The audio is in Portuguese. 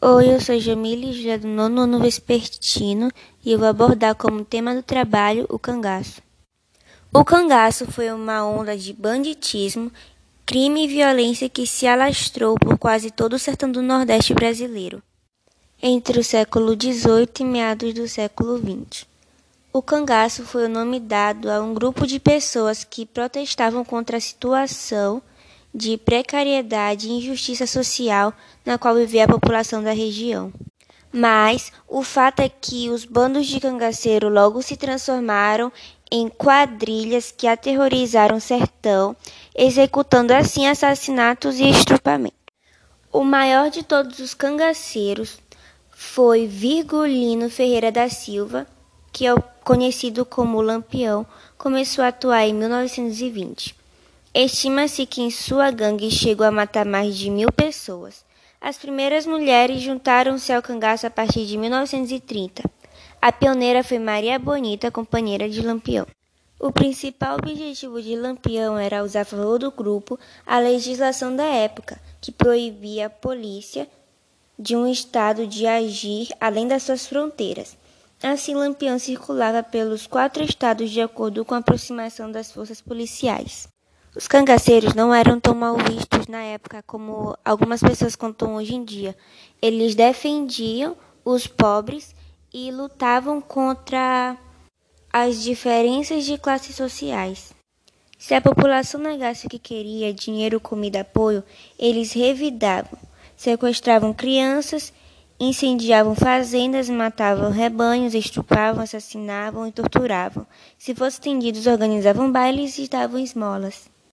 Oi, eu sou Jamile Julia do nono ano vespertino e eu vou abordar como tema do trabalho o cangaço. O cangaço foi uma onda de banditismo, crime e violência que se alastrou por quase todo o sertão do Nordeste brasileiro, entre o século XVIII e meados do século XX. O cangaço foi o nome dado a um grupo de pessoas que protestavam contra a situação de precariedade e injustiça social na qual vivia a população da região. Mas o fato é que os bandos de cangaceiro logo se transformaram em quadrilhas que aterrorizaram o sertão, executando assim assassinatos e estrupamentos. O maior de todos os cangaceiros foi Virgulino Ferreira da Silva, que é conhecido como Lampião, começou a atuar em 1920. Estima-se que em sua gangue chegou a matar mais de mil pessoas. As primeiras mulheres juntaram-se ao cangaço a partir de 1930. A pioneira foi Maria Bonita, companheira de Lampião. O principal objetivo de Lampião era usar a favor do grupo a legislação da época, que proibia a polícia de um estado de agir além das suas fronteiras. Assim, Lampião circulava pelos quatro estados de acordo com a aproximação das forças policiais. Os cangaceiros não eram tão mal vistos na época como algumas pessoas contam hoje em dia. Eles defendiam os pobres e lutavam contra as diferenças de classes sociais. Se a população negasse o que queria, dinheiro, comida, apoio, eles revidavam, sequestravam crianças, incendiavam fazendas, matavam rebanhos, estupravam, assassinavam e torturavam. Se fossem tendidos, organizavam bailes e davam esmolas.